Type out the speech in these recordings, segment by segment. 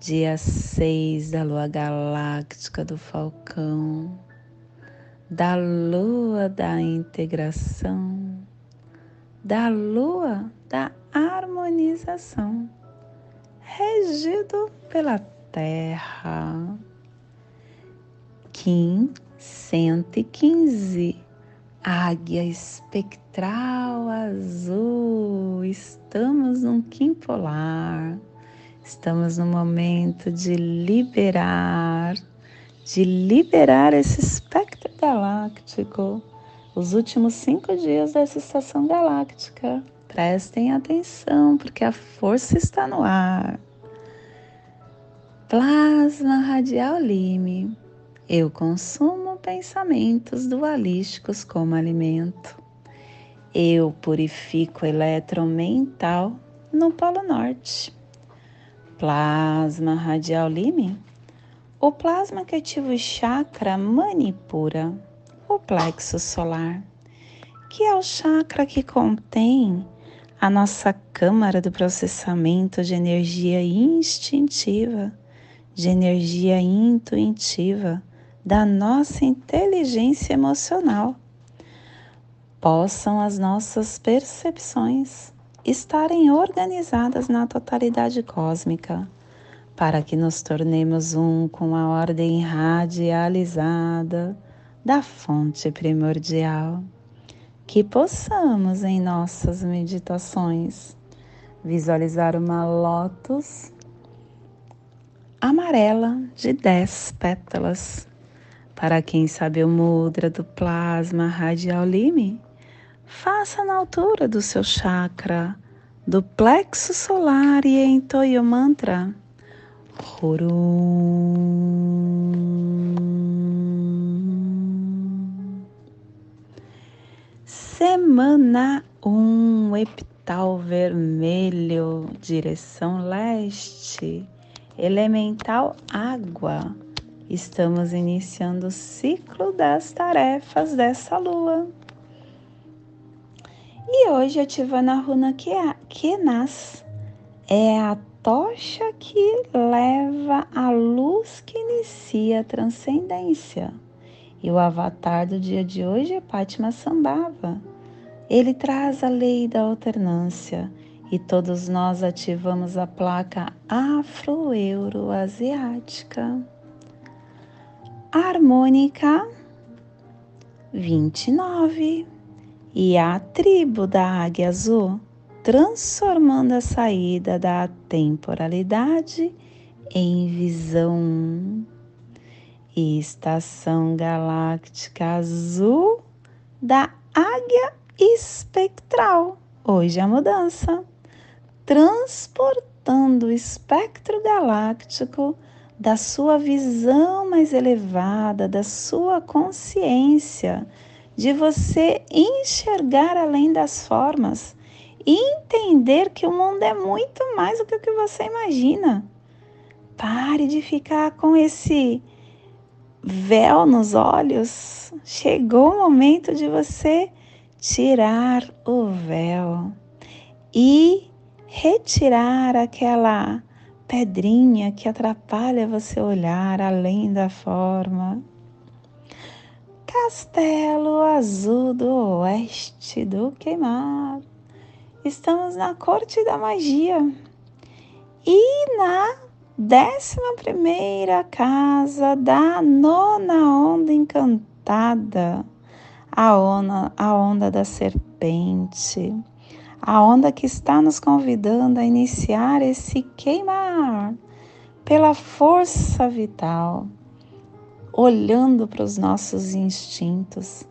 dia 6 da lua galáctica do Falcão, da lua da integração, da lua da harmonização, regido pela Terra. Kim 115, águia espectral azul. Estamos num Kim polar. Estamos no momento de liberar, de liberar esse espectro galáctico. Os últimos cinco dias dessa estação galáctica. Prestem atenção, porque a força está no ar. Plasma radial lime. Eu consumo pensamentos dualísticos como alimento. Eu purifico eletromental no Polo Norte. Plasma radial lime. O plasma que ativa o chakra manipura, o plexo solar, que é o chakra que contém a nossa câmara do processamento de energia instintiva de energia intuitiva da nossa inteligência emocional. Possam as nossas percepções estarem organizadas na totalidade cósmica, para que nos tornemos um com a ordem radializada da fonte primordial. Que possamos em nossas meditações visualizar uma lótus amarela de 10 pétalas. Para quem sabe o mudra do plasma radial lime, faça na altura do seu chakra, do plexo solar e entoie o mantra. Hurum. Semana 1, um, epital vermelho, direção leste elemental água. Estamos iniciando o ciclo das tarefas dessa lua. E hoje ativando a runa Kenas. É a tocha que leva a luz que inicia a transcendência. E o avatar do dia de hoje é Patma Sambhava. Ele traz a lei da alternância e todos nós ativamos a placa afro-euro-asiática. Harmônica 29 e a tribo da Águia Azul, transformando a saída da temporalidade em visão. Estação galáctica azul da Águia Espectral. Hoje a mudança transportando o espectro galáctico da sua visão mais elevada, da sua consciência, de você enxergar além das formas e entender que o mundo é muito mais do que o que você imagina. Pare de ficar com esse véu nos olhos. Chegou o momento de você tirar o véu e retirar aquela pedrinha que atrapalha você olhar além da forma. Castelo Azul do Oeste do Queimar. Estamos na Corte da Magia. E na décima primeira casa da nona onda encantada, a onda, a onda da serpente. A onda que está nos convidando a iniciar esse queimar pela força vital, olhando para os nossos instintos,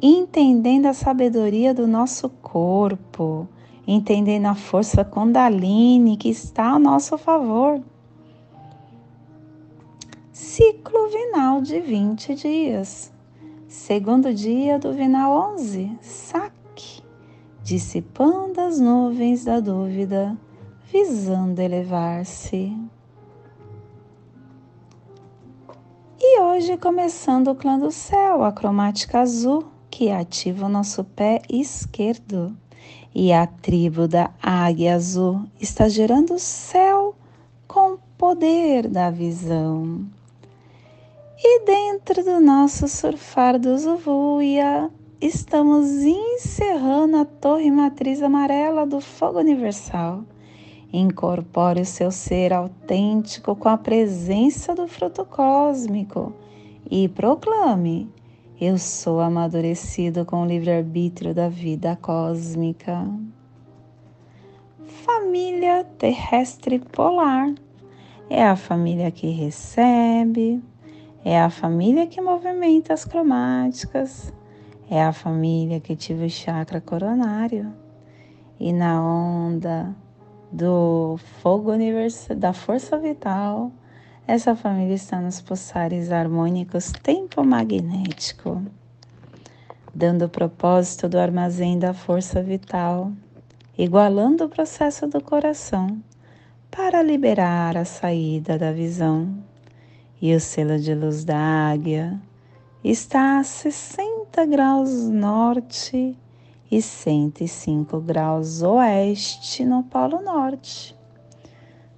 entendendo a sabedoria do nosso corpo, entendendo a força Kundalini que está a nosso favor. ciclo vinal de 20 dias. Segundo dia do vinal 11, saque, dissipando as nuvens da dúvida, visando elevar-se. Hoje começando o clã do céu, a cromática azul, que ativa o nosso pé esquerdo. E a tribo da águia azul está gerando o céu com o poder da visão. E dentro do nosso surfar do Zuvuia, estamos encerrando a torre matriz amarela do fogo universal. Incorpore o seu ser autêntico com a presença do fruto cósmico e proclame: Eu sou amadurecido com o livre-arbítrio da vida cósmica. Família terrestre polar é a família que recebe, é a família que movimenta as cromáticas, é a família que ativa o chakra coronário. E na onda do fogo universal, da força vital, essa família está nos pulsares harmônicos tempo magnético, dando o propósito do armazém da força vital, igualando o processo do coração para liberar a saída da visão. E o selo de luz da águia está a 60 graus norte e 105 graus oeste no Polo Norte,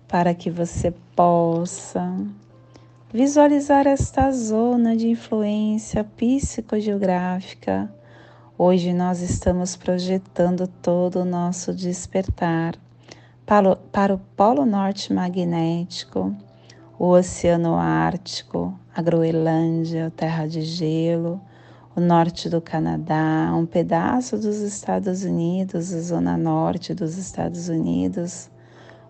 para que você possa visualizar esta zona de influência psicogeográfica. Hoje nós estamos projetando todo o nosso despertar para para o Polo Norte magnético o Oceano Ártico, a Groenlândia, a Terra de Gelo, o norte do Canadá, um pedaço dos Estados Unidos, a zona norte dos Estados Unidos,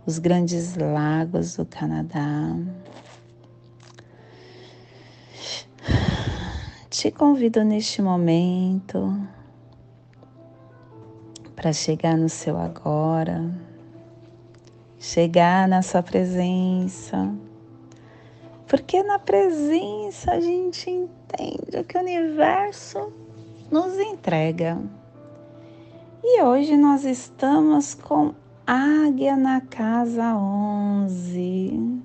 os grandes lagos do Canadá. Te convido neste momento para chegar no seu agora, chegar na sua presença porque na presença a gente entende o que o universo nos entrega. E hoje nós estamos com Águia na casa 11.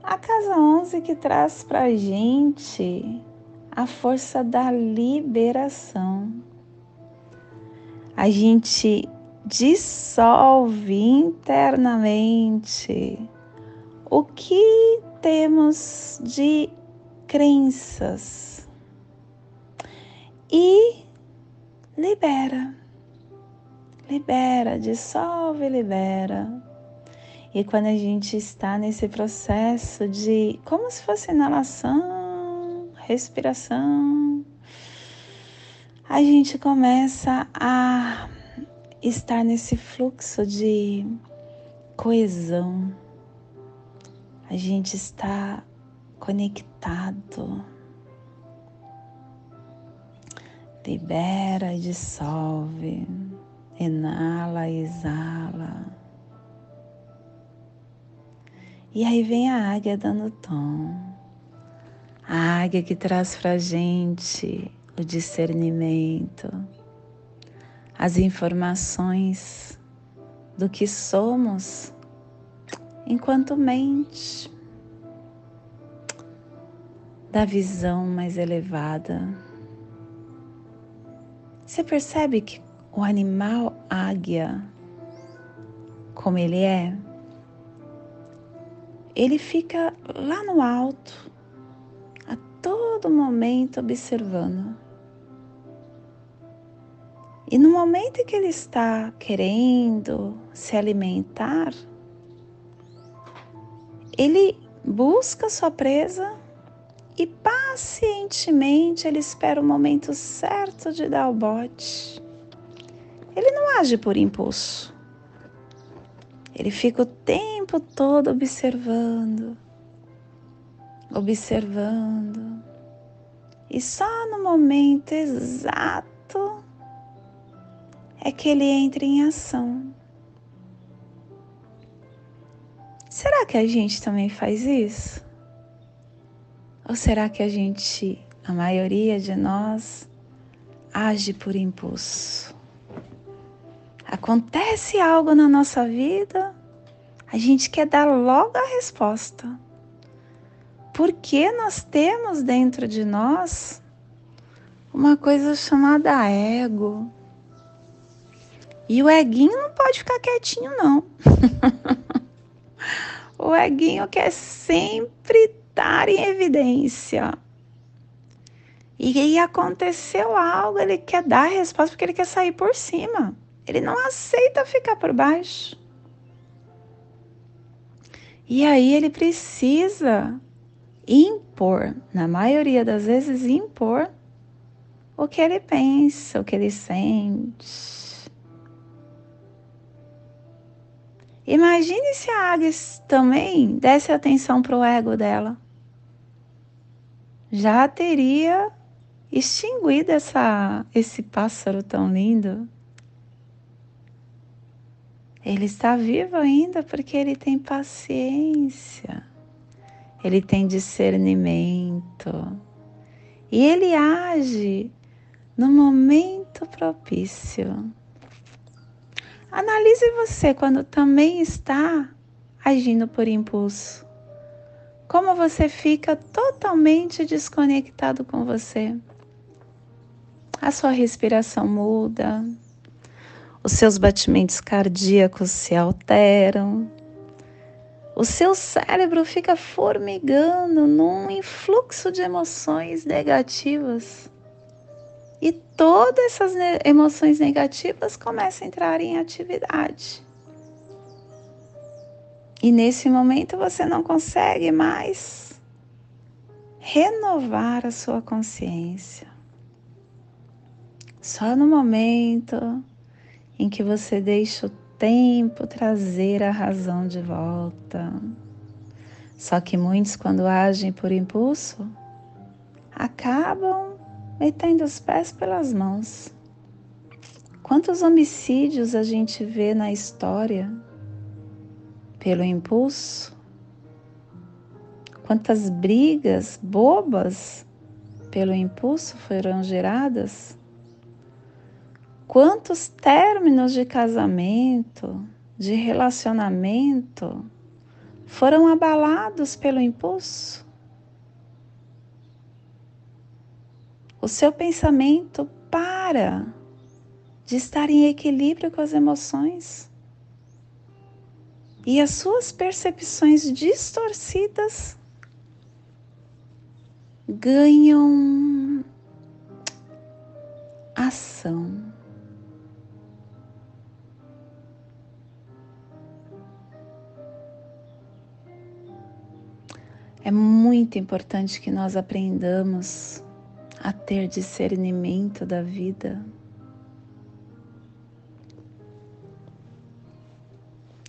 A casa 11 que traz para gente a força da liberação. A gente dissolve internamente o que temos de crenças e libera, libera, dissolve, libera. E quando a gente está nesse processo de como se fosse inalação, respiração, a gente começa a estar nesse fluxo de coesão a gente está conectado. Libera e dissolve, inala exala. E aí vem a águia dando tom. A águia que traz pra gente o discernimento, as informações do que somos enquanto mente da visão mais elevada. Você percebe que o animal águia, como ele é, ele fica lá no alto, a todo momento observando. E no momento que ele está querendo se alimentar, ele busca sua presa e pacientemente ele espera o momento certo de dar o bote. Ele não age por impulso. Ele fica o tempo todo observando, observando. E só no momento exato é que ele entra em ação. Será que a gente também faz isso? Ou será que a gente, a maioria de nós, age por impulso? Acontece algo na nossa vida, a gente quer dar logo a resposta. Porque nós temos dentro de nós uma coisa chamada ego. E o eguinho não pode ficar quietinho, não. o eguinho quer sempre estar em evidência. E aí aconteceu algo, ele quer dar a resposta porque ele quer sair por cima. Ele não aceita ficar por baixo. E aí ele precisa impor, na maioria das vezes, impor o que ele pensa, o que ele sente. Imagine se a Agnes também desse atenção para o ego dela. Já teria extinguido essa, esse pássaro tão lindo. Ele está vivo ainda porque ele tem paciência, ele tem discernimento e ele age no momento propício. Analise você quando também está agindo por impulso. Como você fica totalmente desconectado com você. A sua respiração muda, os seus batimentos cardíacos se alteram, o seu cérebro fica formigando num influxo de emoções negativas. E todas essas emoções negativas começam a entrar em atividade. E nesse momento você não consegue mais renovar a sua consciência. Só no momento em que você deixa o tempo trazer a razão de volta. Só que muitos, quando agem por impulso, acabam metendo os pés pelas mãos. Quantos homicídios a gente vê na história pelo impulso? Quantas brigas bobas pelo impulso foram geradas? Quantos términos de casamento, de relacionamento foram abalados pelo impulso? o seu pensamento para de estar em equilíbrio com as emoções. E as suas percepções distorcidas ganham ação. É muito importante que nós aprendamos a ter discernimento da vida.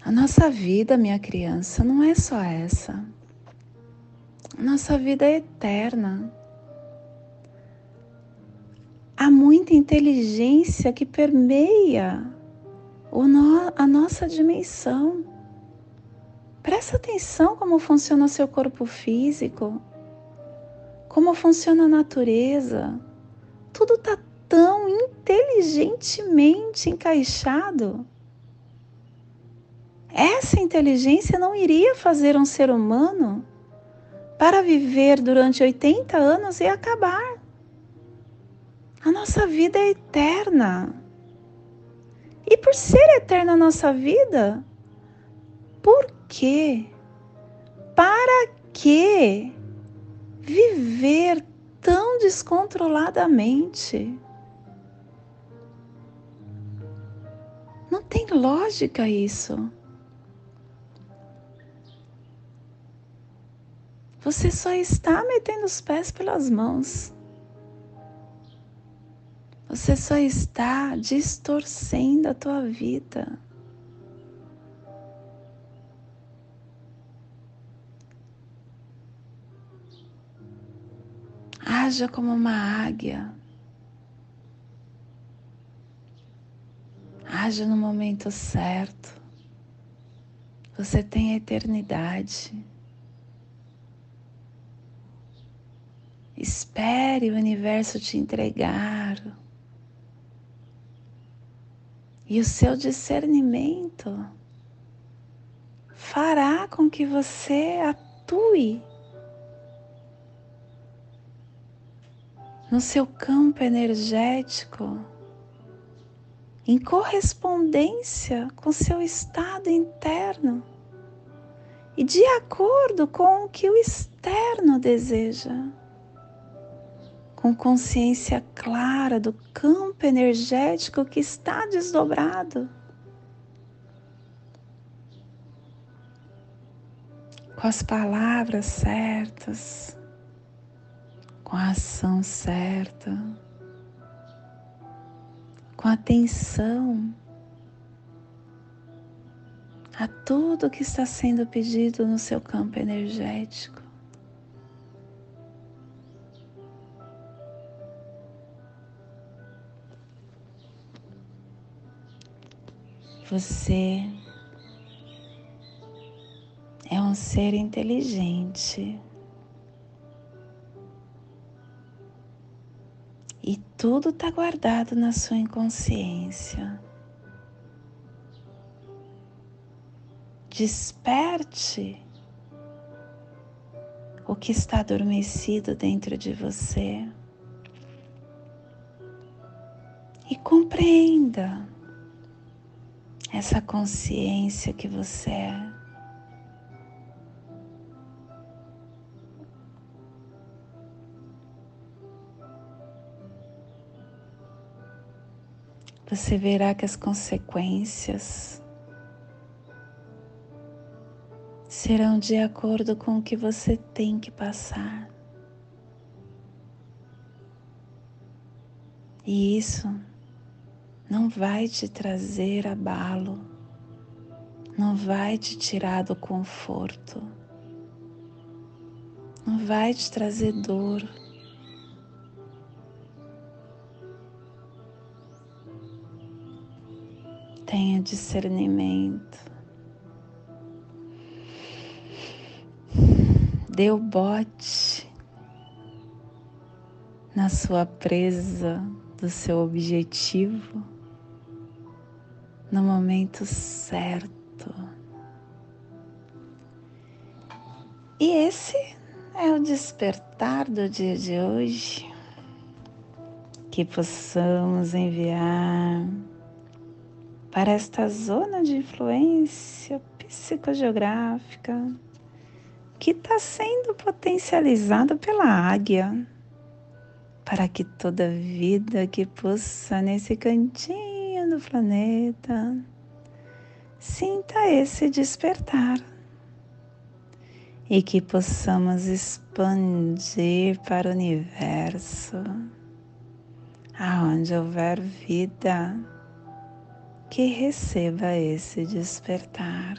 A nossa vida, minha criança, não é só essa. A nossa vida é eterna. Há muita inteligência que permeia a nossa dimensão. Presta atenção como funciona o seu corpo físico como funciona a natureza. Tudo está tão inteligentemente encaixado. Essa inteligência não iria fazer um ser humano para viver durante 80 anos e acabar. A nossa vida é eterna. E por ser eterna a nossa vida, por quê? Para quê? viver tão descontroladamente. Não tem lógica isso. Você só está metendo os pés pelas mãos. Você só está distorcendo a tua vida. Haja como uma águia. Haja no momento certo. Você tem a eternidade. Espere o universo te entregar. E o seu discernimento fará com que você atue no seu campo energético em correspondência com seu estado interno e de acordo com o que o externo deseja com consciência clara do campo energético que está desdobrado. Com as palavras certas, com a ação certa, com atenção a tudo que está sendo pedido no seu campo energético. Você é um ser inteligente tudo está guardado na sua inconsciência. Desperte o que está adormecido dentro de você e compreenda essa consciência que você é. Você verá que as consequências serão de acordo com o que você tem que passar. E isso não vai te trazer abalo, não vai te tirar do conforto, não vai te trazer dor. Tenha discernimento. Dê o bote na sua presa do seu objetivo no momento certo. E esse é o despertar do dia de hoje. Que possamos enviar para esta zona de influência psicogeográfica que está sendo potencializada pela águia, para que toda vida que possa nesse cantinho do planeta, sinta esse despertar e que possamos expandir para o universo, aonde houver vida, que receba esse despertar.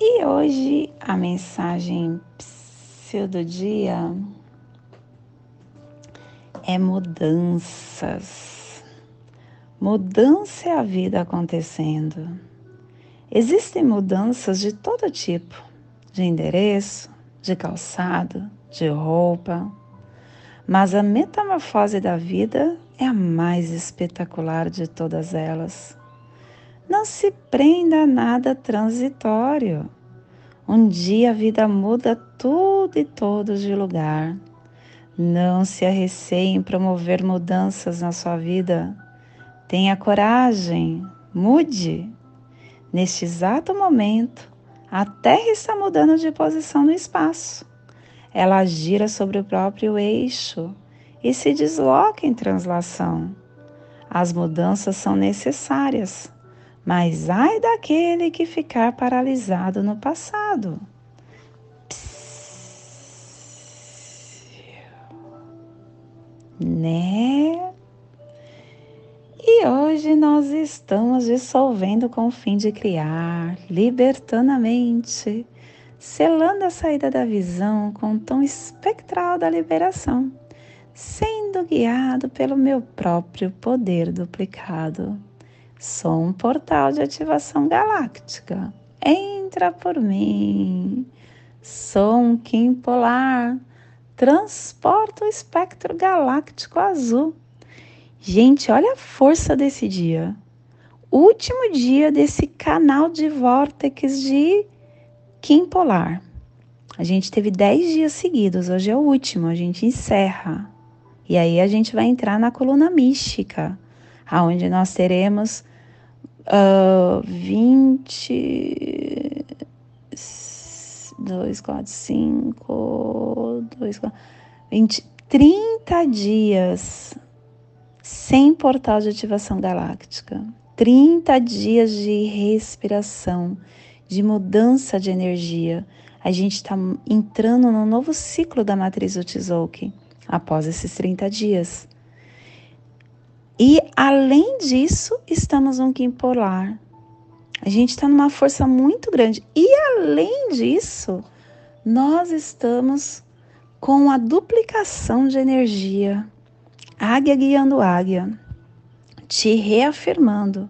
E hoje a mensagem do dia é mudanças. Mudança é a vida acontecendo. Existem mudanças de todo tipo, de endereço, de calçado, de roupa, mas a metamorfose da vida é a mais espetacular de todas elas. Não se prenda a nada transitório. Um dia a vida muda tudo e todos de lugar. Não se arreceie em promover mudanças na sua vida. Tenha coragem, mude. Neste exato momento, a Terra está mudando de posição no espaço. Ela gira sobre o próprio eixo e se desloca em translação. As mudanças são necessárias, mas ai daquele que ficar paralisado no passado. né? E hoje nós estamos dissolvendo com o fim de criar, libertando a mente, selando a saída da visão com o tom espectral da liberação, sendo guiado pelo meu próprio poder duplicado. Sou um portal de ativação galáctica. Entra por mim Sou um Kim polar, transporto o espectro galáctico azul. Gente, olha a força desse dia. Último dia desse canal de vórtex de Kim polar. A gente teve 10 dias seguidos, hoje é o último, a gente encerra. E aí a gente vai entrar na coluna mística, aonde nós teremos uh, 20, 2, 4, 5, 2, 4, 20, 30 dias sem portal de ativação galáctica. 30 dias de respiração, de mudança de energia. A gente está entrando no novo ciclo da matriz Tzolk'in após esses 30 dias. E além disso, estamos num Kim polar. A gente está numa força muito grande. E além disso, nós estamos com a duplicação de energia. Águia guiando águia, te reafirmando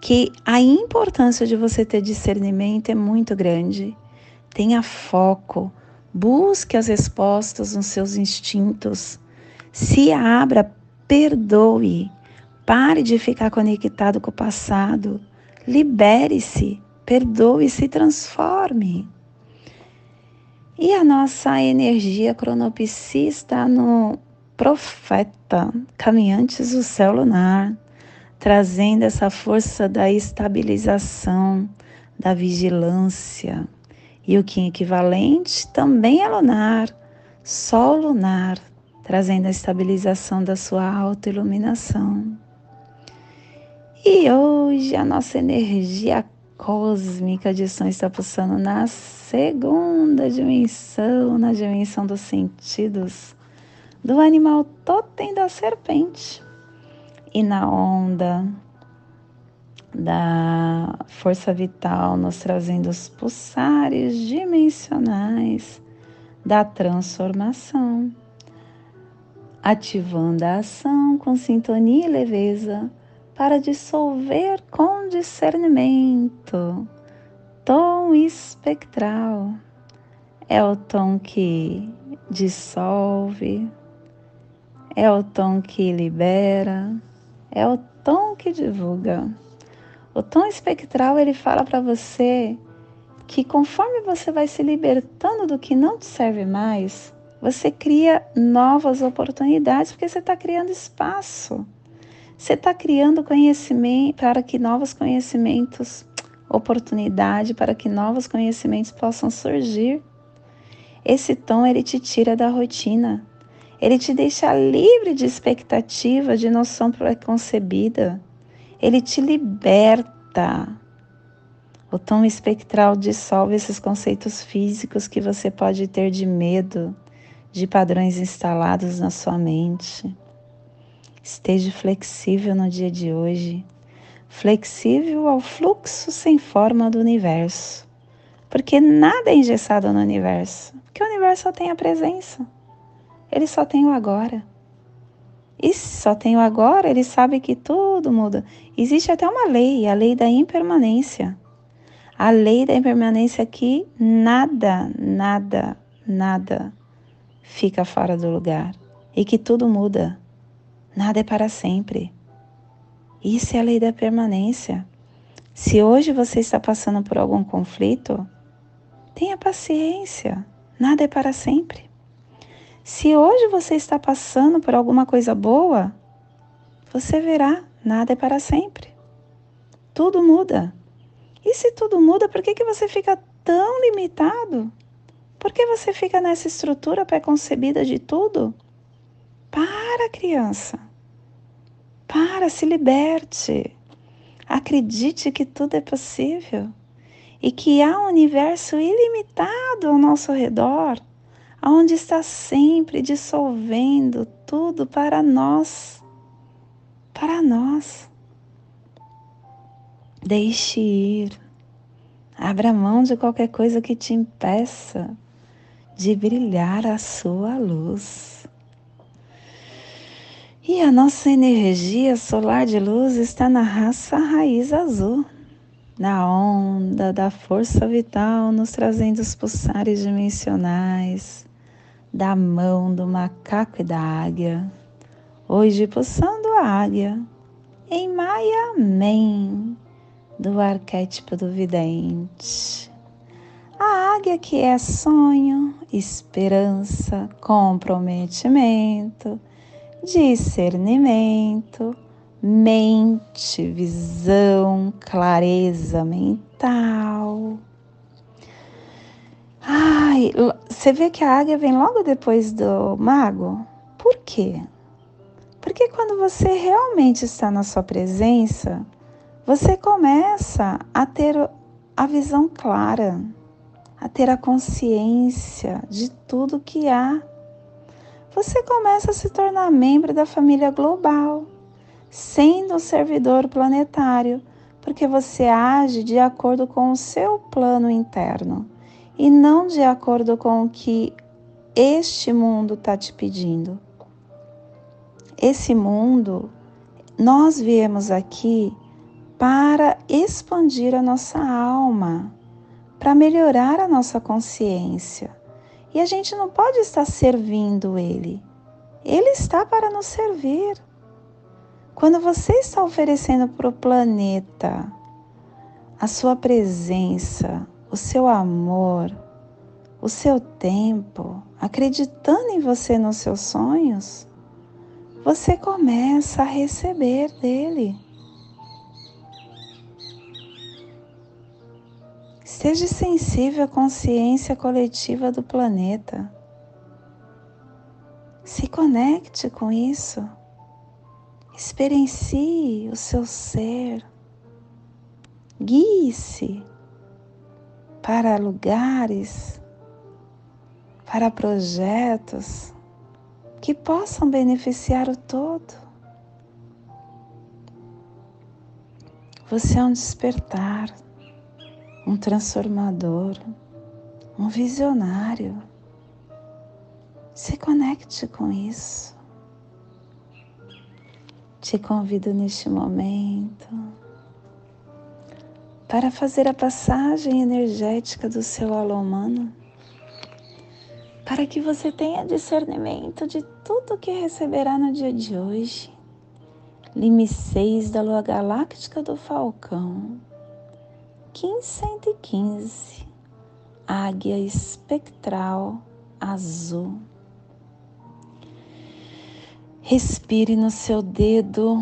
que a importância de você ter discernimento é muito grande. Tenha foco, busque as respostas nos seus instintos, se abra, perdoe, pare de ficar conectado com o passado, libere-se, perdoe, se transforme. E a nossa energia cronopsi está no profeta, caminhantes do céu lunar, trazendo essa força da estabilização, da vigilância. E o Kim equivalente também é lunar, Sol lunar, trazendo a estabilização da sua autoiluminação. E hoje a nossa energia cósmica de som está pulsando na segunda dimensão, na dimensão dos sentidos, do animal totem da serpente. E na onda da força vital, nos trazendo os pulsares dimensionais da transformação, ativando a ação com sintonia e leveza para dissolver com discernimento. Tom espectral é o tom que dissolve, é o tom que libera, é o tom que divulga. O tom espectral ele fala para você que conforme você vai se libertando do que não te serve mais, você cria novas oportunidades porque você está criando espaço. Você está criando conhecimento para que novos conhecimentos, oportunidade para que novos conhecimentos possam surgir. Esse tom ele te tira da rotina. Ele te deixa livre de expectativa, de noção preconcebida. Ele te liberta. O tom espectral dissolve esses conceitos físicos que você pode ter de medo, de padrões instalados na sua mente. Esteja flexível no dia de hoje, flexível ao fluxo sem forma do universo, porque nada é engessado no universo, porque o universo só tem a presença, ele só tem o agora. E se só tem o agora, ele sabe que tudo muda. Existe até uma lei, a lei da impermanência. A lei da impermanência que nada, nada, nada fica fora do lugar e que tudo muda. Nada é para sempre. Isso é a lei da permanência. Se hoje você está passando por algum conflito, tenha paciência. Nada é para sempre. Se hoje você está passando por alguma coisa boa, você verá, nada é para sempre. Tudo muda. E se tudo muda, por que, que você fica tão limitado? Por que você fica nessa estrutura pré-concebida de tudo? Para, criança. Para, se liberte. Acredite que tudo é possível e que há um universo ilimitado ao nosso redor onde está sempre dissolvendo tudo para nós, para nós. Deixe ir, abra mão de qualquer coisa que te impeça de brilhar a sua luz. E a nossa energia solar de luz está na raça raiz azul, na onda da força vital, nos trazendo os pulsares dimensionais da mão do macaco e da águia. Hoje pulsando a águia em Maia Men, do arquétipo do vidente. A águia que é sonho, esperança, comprometimento, discernimento, mente, visão, clareza mental. Ai, você vê que a águia vem logo depois do mago? Por quê? Porque quando você realmente está na sua presença, você começa a ter a visão clara, a ter a consciência de tudo que há. Você começa a se tornar membro da família global sendo um servidor planetário, porque você age de acordo com o seu plano interno e não de acordo com o que este mundo está te pedindo. Esse mundo, nós viemos aqui para expandir a nossa alma, para melhorar a nossa consciência. E a gente não pode estar servindo ele. Ele está para nos servir. Quando você está oferecendo para o planeta a sua presença, o seu amor, o seu tempo, acreditando em você nos seus sonhos, você começa a receber dele. Esteja sensível à consciência coletiva do planeta. Se conecte com isso. Experiencie o seu ser. Guie-se para lugares, para projetos que possam beneficiar o todo. Você é um despertar, um transformador, um visionário. Se conecte com isso. Te convido neste momento para fazer a passagem energética do seu alô humano, para que você tenha discernimento de tudo que receberá no dia de hoje. Lime 6 da Lua Galáctica do Falcão, 1515, Águia Espectral Azul. Respire no seu dedo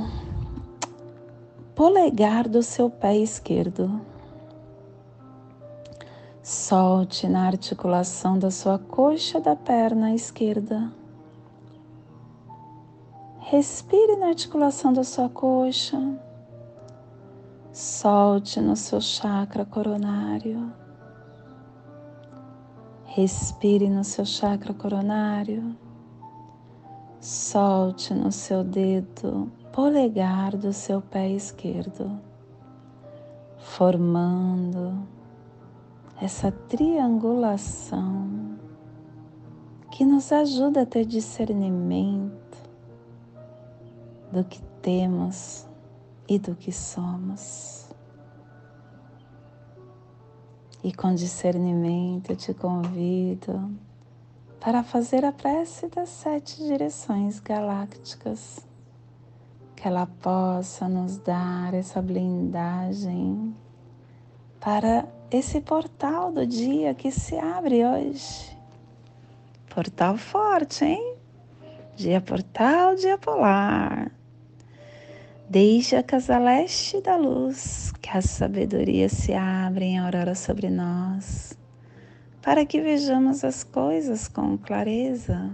polegar do seu pé esquerdo. Solte na articulação da sua coxa da perna esquerda. Respire na articulação da sua coxa. Solte no seu chakra coronário. Respire no seu chakra coronário solte no seu dedo polegar do seu pé esquerdo, formando essa triangulação que nos ajuda a ter discernimento do que temos e do que somos. E com discernimento eu te convido para fazer a prece das sete direções galácticas, que ela possa nos dar essa blindagem para esse portal do dia que se abre hoje. Portal forte, hein? Dia portal, dia polar. Desde a casa leste da luz, que a sabedoria se abre em aurora sobre nós para que vejamos as coisas com clareza.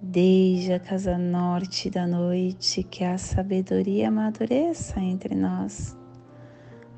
Desde a casa norte da noite, que a sabedoria amadureça entre nós,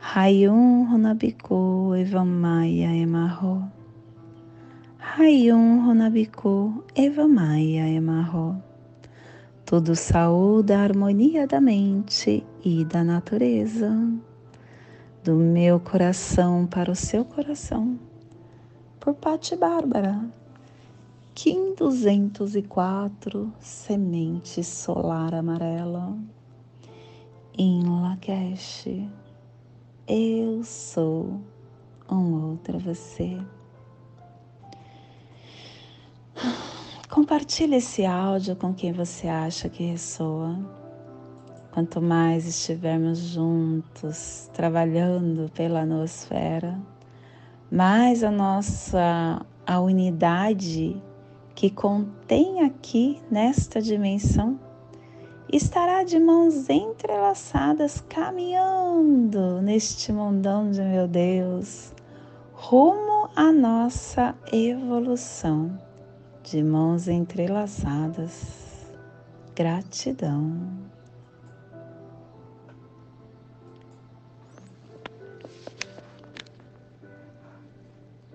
Rayum Runabiku Evamaya Emarro. Rayum Runabiku Evamaya Emarro. Tudo saúde a harmonia da mente e da natureza. Do meu coração para o seu coração. Por Pati Bárbara. Kim 204 Semente Solar Amarela. Em Lakesh eu sou um outro você. Compartilhe esse áudio com quem você acha que ressoa. Quanto mais estivermos juntos trabalhando pela nosfera, mais a nossa a unidade que contém aqui nesta dimensão estará de mãos entrelaçadas caminhando neste mundão de meu Deus, rumo à nossa evolução, de mãos entrelaçadas. Gratidão.